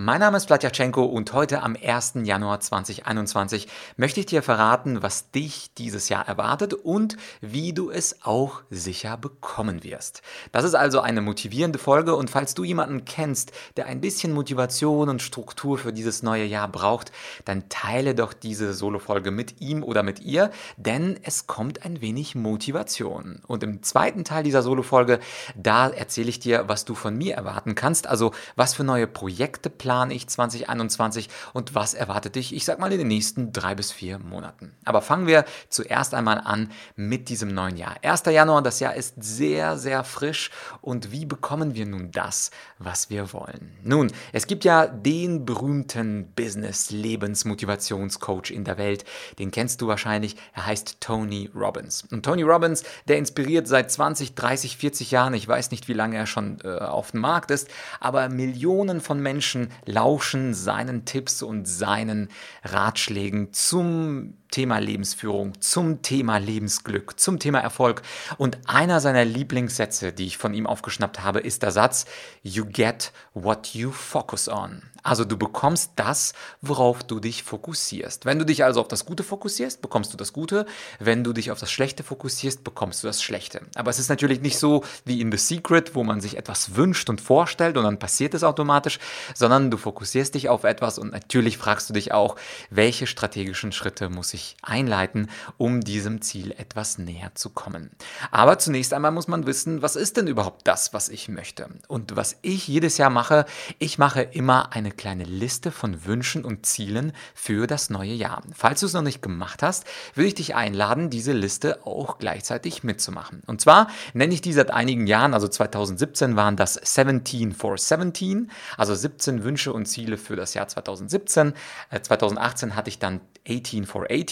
Mein Name ist Vladyachenko und heute am 1. Januar 2021 möchte ich dir verraten, was dich dieses Jahr erwartet und wie du es auch sicher bekommen wirst. Das ist also eine motivierende Folge und falls du jemanden kennst, der ein bisschen Motivation und Struktur für dieses neue Jahr braucht, dann teile doch diese Solo-Folge mit ihm oder mit ihr, denn es kommt ein wenig Motivation. Und im zweiten Teil dieser Solo-Folge, da erzähle ich dir, was du von mir erwarten kannst, also was für neue Projekte plane ich 2021 und was erwartet dich, ich sag mal, in den nächsten drei bis vier Monaten. Aber fangen wir zuerst einmal an mit diesem neuen Jahr. 1. Januar, das Jahr ist sehr, sehr frisch und wie bekommen wir nun das, was wir wollen? Nun, es gibt ja den berühmten Business-Lebensmotivationscoach in der Welt, den kennst du wahrscheinlich, er heißt Tony Robbins. Und Tony Robbins, der inspiriert seit 20, 30, 40 Jahren, ich weiß nicht, wie lange er schon äh, auf dem Markt ist, aber Millionen von Menschen lauschen seinen Tipps und seinen Ratschlägen zum Thema Lebensführung, zum Thema Lebensglück, zum Thema Erfolg. Und einer seiner Lieblingssätze, die ich von ihm aufgeschnappt habe, ist der Satz, You get what you focus on. Also du bekommst das, worauf du dich fokussierst. Wenn du dich also auf das Gute fokussierst, bekommst du das Gute. Wenn du dich auf das Schlechte fokussierst, bekommst du das Schlechte. Aber es ist natürlich nicht so wie in The Secret, wo man sich etwas wünscht und vorstellt und dann passiert es automatisch, sondern du fokussierst dich auf etwas und natürlich fragst du dich auch, welche strategischen Schritte muss ich einleiten, um diesem Ziel etwas näher zu kommen. Aber zunächst einmal muss man wissen, was ist denn überhaupt das, was ich möchte? Und was ich jedes Jahr mache, ich mache immer eine kleine Liste von Wünschen und Zielen für das neue Jahr. Falls du es noch nicht gemacht hast, würde ich dich einladen, diese Liste auch gleichzeitig mitzumachen. Und zwar nenne ich die seit einigen Jahren, also 2017 waren das 17 for 17, also 17 Wünsche und Ziele für das Jahr 2017. 2018 äh, hatte ich dann 18 for 18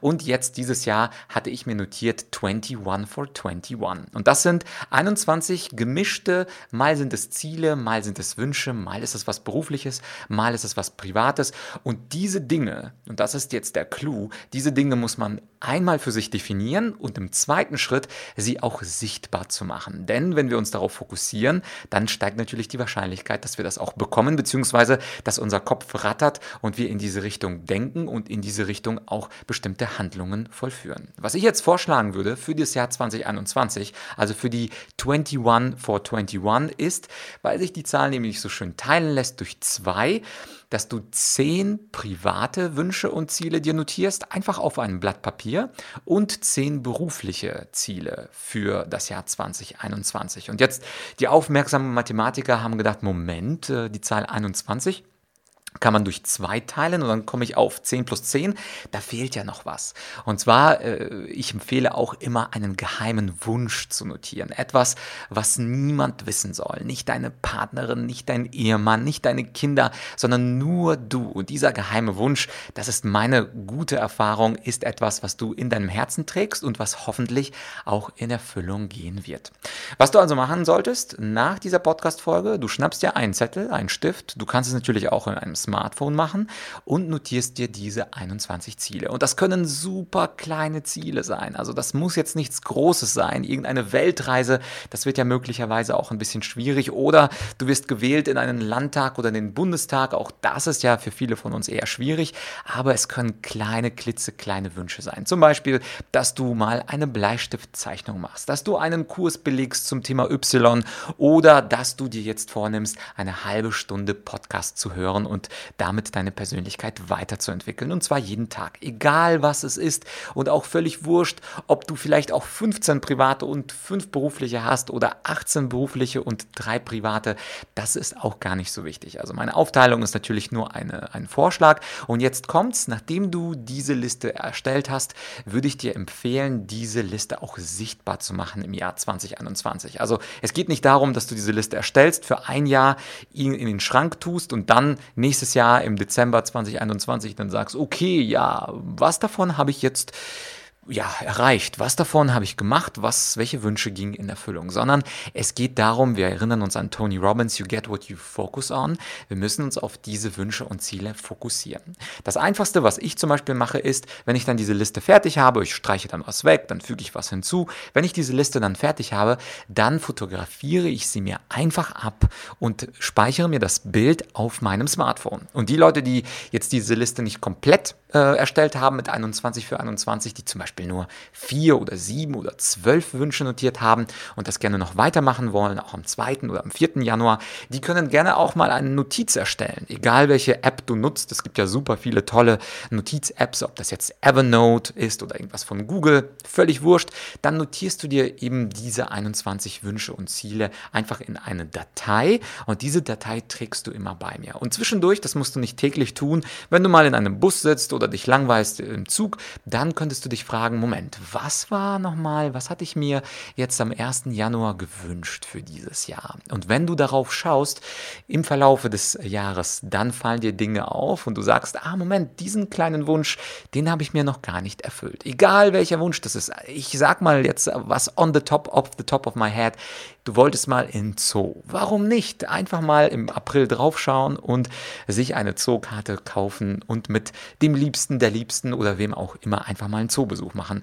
und jetzt dieses Jahr hatte ich mir notiert 21 for 21. Und das sind 21 gemischte, mal sind es Ziele, mal sind es Wünsche, mal ist es was Berufliches, mal ist es was Privates. Und diese Dinge, und das ist jetzt der Clou, diese Dinge muss man einmal für sich definieren und im zweiten Schritt sie auch sichtbar zu machen. Denn wenn wir uns darauf fokussieren, dann steigt natürlich die Wahrscheinlichkeit, dass wir das auch bekommen, beziehungsweise dass unser Kopf rattert und wir in diese Richtung denken und in diese Richtung auch bestimmte Handlungen vollführen. Was ich jetzt vorschlagen würde für das Jahr 2021, also für die 21 for 21, ist, weil sich die Zahl nämlich so schön teilen lässt durch zwei, dass du zehn private Wünsche und Ziele dir notierst, einfach auf einem Blatt Papier und zehn berufliche Ziele für das Jahr 2021. Und jetzt die aufmerksamen Mathematiker haben gedacht, Moment, äh, die Zahl 21 kann man durch zwei teilen und dann komme ich auf 10 plus 10. Da fehlt ja noch was. Und zwar, äh, ich empfehle auch immer einen geheimen Wunsch zu notieren. Etwas, was niemand wissen soll. Nicht deine Partnerin, nicht dein Ehemann, nicht deine Kinder, sondern nur du. Und dieser geheime Wunsch, das ist meine gute Erfahrung, ist etwas, was du in deinem Herzen trägst und was hoffentlich auch in Erfüllung gehen wird. Was du also machen solltest nach dieser Podcast-Folge, du schnappst dir einen Zettel, einen Stift. Du kannst es natürlich auch in einem Smartphone machen und notierst dir diese 21 Ziele. Und das können super kleine Ziele sein. Also das muss jetzt nichts Großes sein. Irgendeine Weltreise, das wird ja möglicherweise auch ein bisschen schwierig. Oder du wirst gewählt in einen Landtag oder in den Bundestag. Auch das ist ja für viele von uns eher schwierig. Aber es können kleine, klitzekleine Wünsche sein. Zum Beispiel, dass du mal eine Bleistiftzeichnung machst, dass du einen Kurs belegst zum Thema Y oder dass du dir jetzt vornimmst, eine halbe Stunde Podcast zu hören und damit deine Persönlichkeit weiterzuentwickeln. Und zwar jeden Tag, egal was es ist. Und auch völlig wurscht, ob du vielleicht auch 15 private und 5 berufliche hast oder 18 berufliche und 3 private. Das ist auch gar nicht so wichtig. Also meine Aufteilung ist natürlich nur eine, ein Vorschlag. Und jetzt kommt's, nachdem du diese Liste erstellt hast, würde ich dir empfehlen, diese Liste auch sichtbar zu machen im Jahr 2021. Also es geht nicht darum, dass du diese Liste erstellst, für ein Jahr ihn in den Schrank tust und dann nächstes nächstes Jahr im Dezember 2021 dann sagst, okay, ja, was davon habe ich jetzt ja, erreicht? Was davon habe ich gemacht? Was, welche Wünsche gingen in Erfüllung? Sondern es geht darum, wir erinnern uns an Tony Robbins, you get what you focus on. Wir müssen uns auf diese Wünsche und Ziele fokussieren. Das einfachste, was ich zum Beispiel mache, ist, wenn ich dann diese Liste fertig habe, ich streiche dann was weg, dann füge ich was hinzu. Wenn ich diese Liste dann fertig habe, dann fotografiere ich sie mir einfach ab und speichere mir das Bild auf meinem Smartphone. Und die Leute, die jetzt diese Liste nicht komplett äh, erstellt haben mit 21 für 21, die zum Beispiel nur vier oder sieben oder zwölf Wünsche notiert haben und das gerne noch weitermachen wollen, auch am 2. oder am 4. Januar, die können gerne auch mal eine Notiz erstellen. Egal welche App du nutzt, es gibt ja super viele tolle Notiz-Apps, ob das jetzt Evernote ist oder irgendwas von Google, völlig wurscht, dann notierst du dir eben diese 21 Wünsche und Ziele einfach in eine Datei und diese Datei trägst du immer bei mir. Und zwischendurch, das musst du nicht täglich tun, wenn du mal in einem Bus sitzt oder dich langweilst im Zug, dann könntest du dich fragen, Moment, was war nochmal, was hatte ich mir jetzt am 1. Januar gewünscht für dieses Jahr? Und wenn du darauf schaust, im Verlaufe des Jahres, dann fallen dir Dinge auf und du sagst, ah, Moment, diesen kleinen Wunsch, den habe ich mir noch gar nicht erfüllt. Egal welcher Wunsch das ist. Ich sag mal jetzt was on the top of the top of my head. Du wolltest mal in Zoo. Warum nicht? Einfach mal im April draufschauen und sich eine Zookarte kaufen und mit dem Liebsten der Liebsten oder wem auch immer einfach mal einen Zoobesuch machen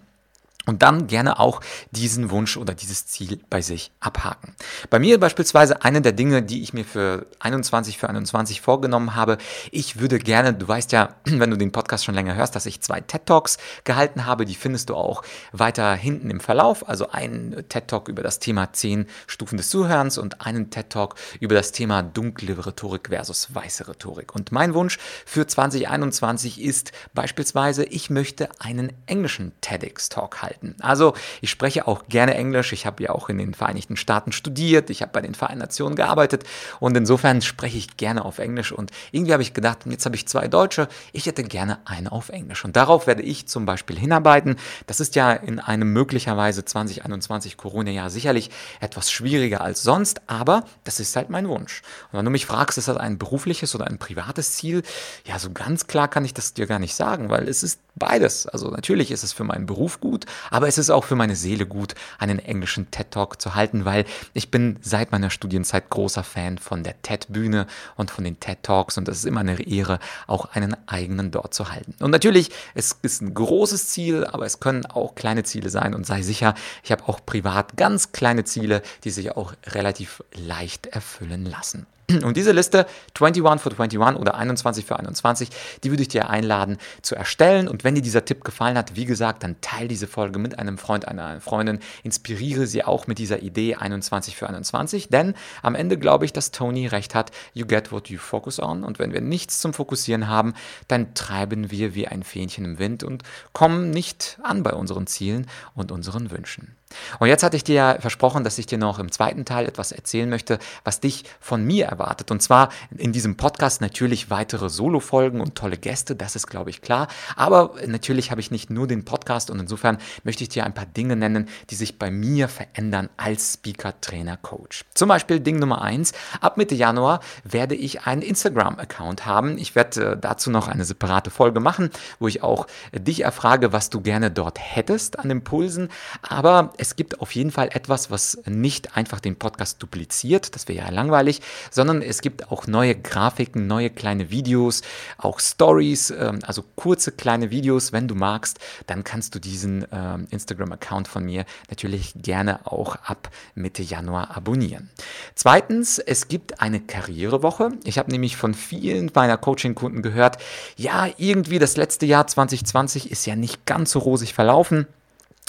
und dann gerne auch diesen Wunsch oder dieses Ziel bei sich abhaken. Bei mir beispielsweise eine der Dinge, die ich mir für 21 für 21 vorgenommen habe, ich würde gerne, du weißt ja, wenn du den Podcast schon länger hörst, dass ich zwei TED Talks gehalten habe, die findest du auch weiter hinten im Verlauf, also einen TED Talk über das Thema 10 Stufen des Zuhörens und einen TED Talk über das Thema dunkle Rhetorik versus weiße Rhetorik. Und mein Wunsch für 2021 ist beispielsweise, ich möchte einen englischen TEDx Talk halten halten. Also ich spreche auch gerne Englisch. Ich habe ja auch in den Vereinigten Staaten studiert. Ich habe bei den Vereinten Nationen gearbeitet und insofern spreche ich gerne auf Englisch. Und irgendwie habe ich gedacht, jetzt habe ich zwei Deutsche. Ich hätte gerne eine auf Englisch. Und darauf werde ich zum Beispiel hinarbeiten. Das ist ja in einem möglicherweise 2021 Corona-Jahr sicherlich etwas schwieriger als sonst, aber das ist halt mein Wunsch. Und wenn du mich fragst, ist das ein berufliches oder ein privates Ziel? Ja, so ganz klar kann ich das dir gar nicht sagen, weil es ist beides. Also natürlich ist es für meinen Beruf gut, aber es ist auch für meine Seele gut, einen englischen TED Talk zu halten, weil ich bin seit meiner Studienzeit großer Fan von der TED Bühne und von den TED Talks und es ist immer eine Ehre, auch einen eigenen dort zu halten. Und natürlich, es ist ein großes Ziel, aber es können auch kleine Ziele sein und sei sicher, ich habe auch privat ganz kleine Ziele, die sich auch relativ leicht erfüllen lassen. Und diese Liste 21 für 21 oder 21 für 21, die würde ich dir einladen zu erstellen. Und wenn dir dieser Tipp gefallen hat, wie gesagt, dann teile diese Folge mit einem Freund, einer Freundin, inspiriere sie auch mit dieser Idee 21 für 21. Denn am Ende glaube ich, dass Tony recht hat, you get what you focus on. Und wenn wir nichts zum Fokussieren haben, dann treiben wir wie ein Fähnchen im Wind und kommen nicht an bei unseren Zielen und unseren Wünschen. Und jetzt hatte ich dir ja versprochen, dass ich dir noch im zweiten Teil etwas erzählen möchte, was dich von mir erwartet. Und zwar in diesem Podcast natürlich weitere Solo-Folgen und tolle Gäste, das ist, glaube ich, klar. Aber natürlich habe ich nicht nur den Podcast und insofern möchte ich dir ein paar Dinge nennen, die sich bei mir verändern als Speaker, Trainer, Coach. Zum Beispiel Ding Nummer eins: Ab Mitte Januar werde ich einen Instagram-Account haben. Ich werde äh, dazu noch eine separate Folge machen, wo ich auch dich erfrage, was du gerne dort hättest an Impulsen. Aber es gibt auf jeden Fall etwas, was nicht einfach den Podcast dupliziert, das wäre ja langweilig, sondern es gibt auch neue Grafiken, neue kleine Videos, auch Stories, ähm, also kurze kleine Videos. Wenn du magst, dann kannst du diesen ähm, Instagram-Account von mir natürlich gerne auch ab Mitte Januar abonnieren. Zweitens, es gibt eine Karrierewoche. Ich habe nämlich von vielen meiner Coaching-Kunden gehört, ja, irgendwie das letzte Jahr 2020 ist ja nicht ganz so rosig verlaufen.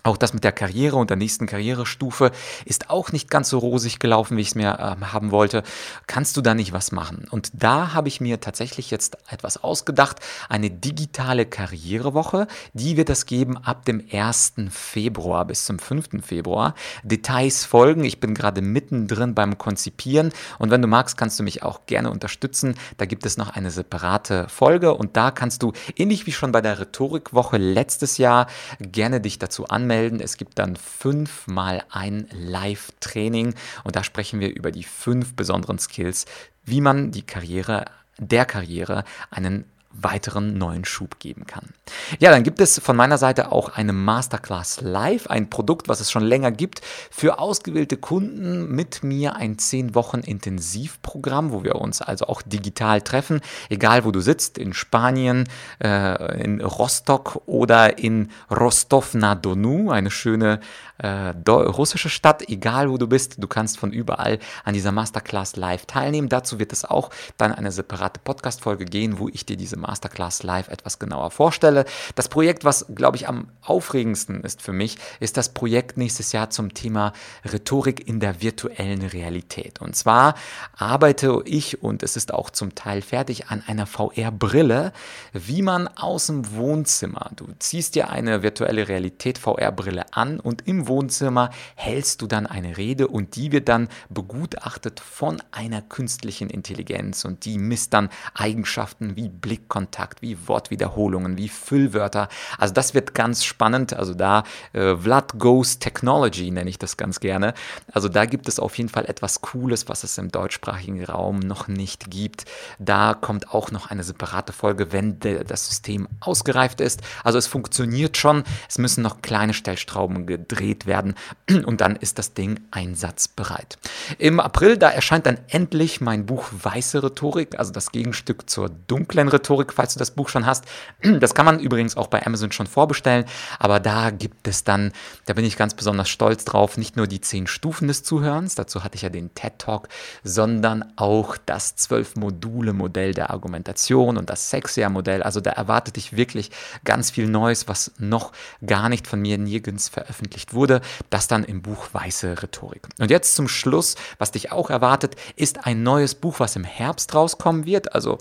Auch das mit der Karriere und der nächsten Karrierestufe ist auch nicht ganz so rosig gelaufen, wie ich es mir äh, haben wollte. Kannst du da nicht was machen? Und da habe ich mir tatsächlich jetzt etwas ausgedacht. Eine digitale Karrierewoche. Die wird es geben ab dem 1. Februar bis zum 5. Februar. Details folgen. Ich bin gerade mittendrin beim Konzipieren. Und wenn du magst, kannst du mich auch gerne unterstützen. Da gibt es noch eine separate Folge. Und da kannst du, ähnlich wie schon bei der Rhetorikwoche letztes Jahr, gerne dich dazu anmelden anmelden. Es gibt dann fünfmal ein Live-Training und da sprechen wir über die fünf besonderen Skills, wie man die Karriere, der Karriere einen weiteren neuen Schub geben kann. Ja, dann gibt es von meiner Seite auch eine Masterclass Live, ein Produkt, was es schon länger gibt, für ausgewählte Kunden mit mir ein 10 Wochen Intensivprogramm, wo wir uns also auch digital treffen, egal wo du sitzt, in Spanien, äh, in Rostock oder in Rostov-na-Donu, eine schöne äh, russische Stadt, egal wo du bist, du kannst von überall an dieser Masterclass live teilnehmen. Dazu wird es auch dann eine separate Podcast-Folge gehen, wo ich dir diese Masterclass live etwas genauer vorstelle. Das Projekt, was glaube ich am aufregendsten ist für mich, ist das Projekt nächstes Jahr zum Thema Rhetorik in der virtuellen Realität. Und zwar arbeite ich und es ist auch zum Teil fertig an einer VR-Brille, wie man aus dem Wohnzimmer, du ziehst dir eine virtuelle Realität VR-Brille an und im Wohnzimmer hältst du dann eine Rede und die wird dann begutachtet von einer künstlichen Intelligenz und die misst dann Eigenschaften wie Blickkontakt, wie Wortwiederholungen, wie Füllwörter. Also das wird ganz spannend. Also da äh, Vlad Goes Technology nenne ich das ganz gerne. Also da gibt es auf jeden Fall etwas Cooles, was es im deutschsprachigen Raum noch nicht gibt. Da kommt auch noch eine separate Folge, wenn das System ausgereift ist. Also es funktioniert schon. Es müssen noch kleine Stellstrauben gedreht werden und dann ist das Ding einsatzbereit. Im April, da erscheint dann endlich mein Buch Weiße Rhetorik, also das Gegenstück zur dunklen Rhetorik, falls du das Buch schon hast. Das kann man übrigens auch bei Amazon schon vorbestellen, aber da gibt es dann, da bin ich ganz besonders stolz drauf, nicht nur die zehn Stufen des Zuhörens, dazu hatte ich ja den TED Talk, sondern auch das zwölf Module Modell der Argumentation und das Sexia Modell. Also da erwartet dich wirklich ganz viel Neues, was noch gar nicht von mir nirgends veröffentlicht wurde, das dann im Buch Weiße Rhetorik. Und jetzt zum Schluss, was dich auch erwartet, ist ein neues Buch, was im Herbst rauskommen wird. Also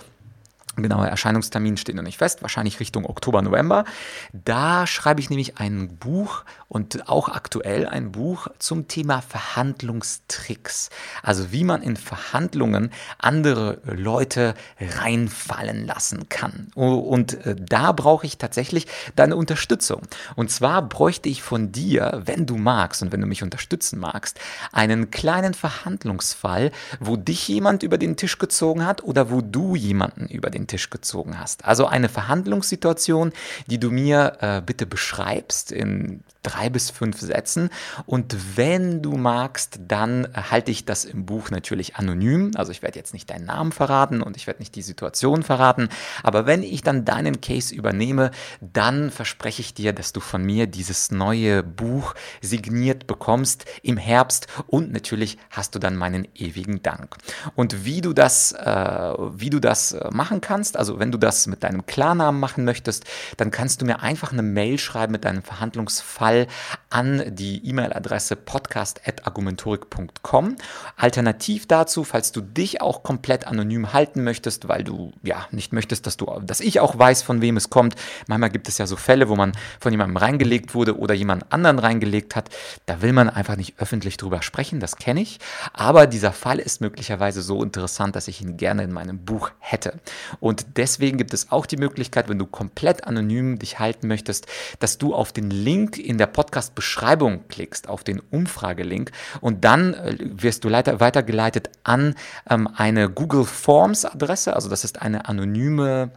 Genauer Erscheinungstermin steht noch nicht fest, wahrscheinlich Richtung Oktober, November. Da schreibe ich nämlich ein Buch und auch aktuell ein Buch zum Thema Verhandlungstricks. Also wie man in Verhandlungen andere Leute reinfallen lassen kann. Und äh, da brauche ich tatsächlich deine Unterstützung. Und zwar bräuchte ich von dir, wenn du magst und wenn du mich unterstützen magst, einen kleinen Verhandlungsfall, wo dich jemand über den Tisch gezogen hat oder wo du jemanden über den Tisch gezogen hast. Also eine Verhandlungssituation, die du mir äh, bitte beschreibst in drei bis fünf Sätzen. Und wenn du magst, dann halte ich das im Buch natürlich anonym. Also ich werde jetzt nicht deinen Namen verraten und ich werde nicht die Situation verraten. Aber wenn ich dann deinen Case übernehme, dann verspreche ich dir, dass du von mir dieses neue Buch signiert bekommst im Herbst und natürlich hast du dann meinen ewigen Dank. Und wie du das, äh, wie du das äh, machen kannst, also wenn du das mit deinem Klarnamen machen möchtest, dann kannst du mir einfach eine Mail schreiben mit deinem Verhandlungsfall Fall an die E-Mail-Adresse podcast.argumentorik.com. Alternativ dazu, falls du dich auch komplett anonym halten möchtest, weil du ja nicht möchtest, dass du, dass ich auch weiß, von wem es kommt. Manchmal gibt es ja so Fälle, wo man von jemandem reingelegt wurde oder jemand anderen reingelegt hat. Da will man einfach nicht öffentlich drüber sprechen, das kenne ich. Aber dieser Fall ist möglicherweise so interessant, dass ich ihn gerne in meinem Buch hätte. Und deswegen gibt es auch die Möglichkeit, wenn du komplett anonym dich halten möchtest, dass du auf den Link in der Podcast-Beschreibung klickst, auf den Umfragelink und dann äh, wirst du weitergeleitet an ähm, eine Google Forms-Adresse. Also das ist eine anonyme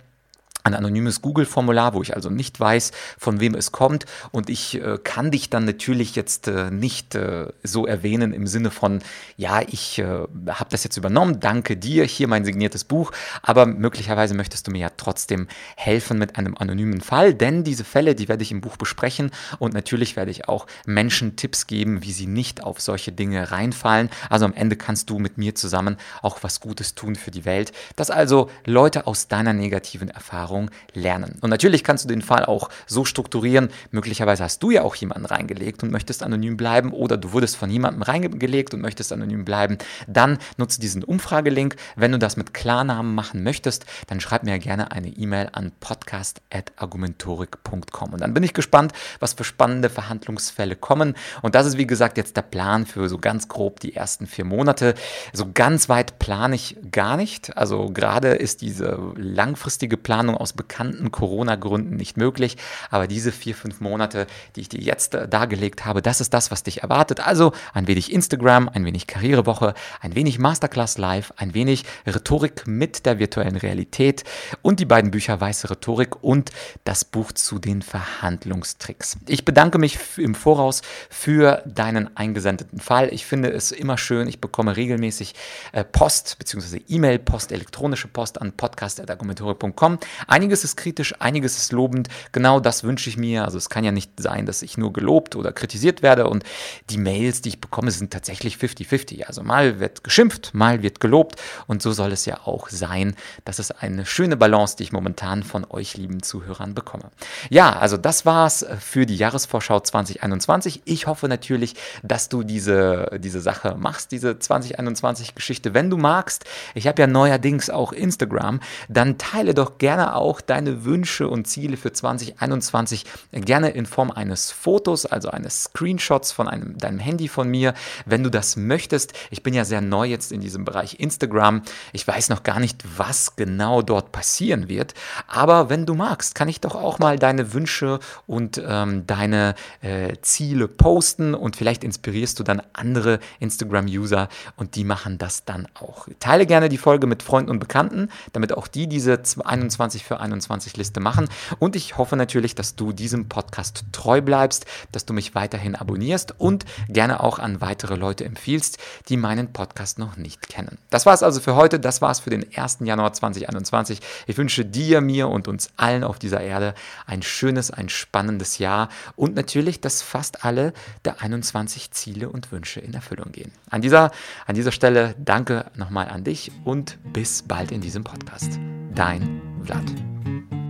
ein anonymes Google-Formular, wo ich also nicht weiß, von wem es kommt. Und ich äh, kann dich dann natürlich jetzt äh, nicht äh, so erwähnen im Sinne von, ja, ich äh, habe das jetzt übernommen, danke dir, hier mein signiertes Buch. Aber möglicherweise möchtest du mir ja trotzdem helfen mit einem anonymen Fall, denn diese Fälle, die werde ich im Buch besprechen. Und natürlich werde ich auch Menschen Tipps geben, wie sie nicht auf solche Dinge reinfallen. Also am Ende kannst du mit mir zusammen auch was Gutes tun für die Welt, dass also Leute aus deiner negativen Erfahrung Erfahrung lernen. Und natürlich kannst du den Fall auch so strukturieren, möglicherweise hast du ja auch jemanden reingelegt und möchtest anonym bleiben oder du wurdest von jemandem reingelegt und möchtest anonym bleiben, dann nutze diesen Umfragelink. Wenn du das mit Klarnamen machen möchtest, dann schreib mir gerne eine E-Mail an podcast.argumentorik.com. Und dann bin ich gespannt, was für spannende Verhandlungsfälle kommen. Und das ist, wie gesagt, jetzt der Plan für so ganz grob die ersten vier Monate. So ganz weit plane ich gar nicht. Also gerade ist diese langfristige Planung aus aus bekannten Corona-Gründen nicht möglich. Aber diese vier, fünf Monate, die ich dir jetzt äh, dargelegt habe, das ist das, was dich erwartet. Also ein wenig Instagram, ein wenig Karrierewoche, ein wenig Masterclass Live, ein wenig Rhetorik mit der virtuellen Realität und die beiden Bücher Weiße Rhetorik und das Buch zu den Verhandlungstricks. Ich bedanke mich im Voraus für deinen eingesendeten Fall. Ich finde es immer schön, ich bekomme regelmäßig äh, Post bzw. E-Mail, Post, elektronische Post an podcast.argumentore.com. Einiges ist kritisch, einiges ist lobend. Genau das wünsche ich mir. Also es kann ja nicht sein, dass ich nur gelobt oder kritisiert werde und die Mails, die ich bekomme, sind tatsächlich 50-50. Also mal wird geschimpft, mal wird gelobt und so soll es ja auch sein. Das ist eine schöne Balance, die ich momentan von euch lieben Zuhörern bekomme. Ja, also das war's für die Jahresvorschau 2021. Ich hoffe natürlich, dass du diese, diese Sache machst, diese 2021 Geschichte. Wenn du magst, ich habe ja neuerdings auch Instagram, dann teile doch gerne auch deine Wünsche und Ziele für 2021 gerne in Form eines Fotos, also eines Screenshots von einem, deinem Handy von mir, wenn du das möchtest. Ich bin ja sehr neu jetzt in diesem Bereich Instagram. Ich weiß noch gar nicht, was genau dort passieren wird, aber wenn du magst, kann ich doch auch mal deine Wünsche und ähm, deine äh, Ziele posten und vielleicht inspirierst du dann andere Instagram-User und die machen das dann auch. Teile gerne die Folge mit Freunden und Bekannten, damit auch die diese 21 für 21 Liste machen. Und ich hoffe natürlich, dass du diesem Podcast treu bleibst, dass du mich weiterhin abonnierst und gerne auch an weitere Leute empfiehlst, die meinen Podcast noch nicht kennen. Das war es also für heute. Das war es für den 1. Januar 2021. Ich wünsche dir, mir und uns allen auf dieser Erde ein schönes, ein spannendes Jahr und natürlich, dass fast alle der 21 Ziele und Wünsche in Erfüllung gehen. An dieser, an dieser Stelle danke nochmal an dich und bis bald in diesem Podcast. Dein Vlad. Thank you.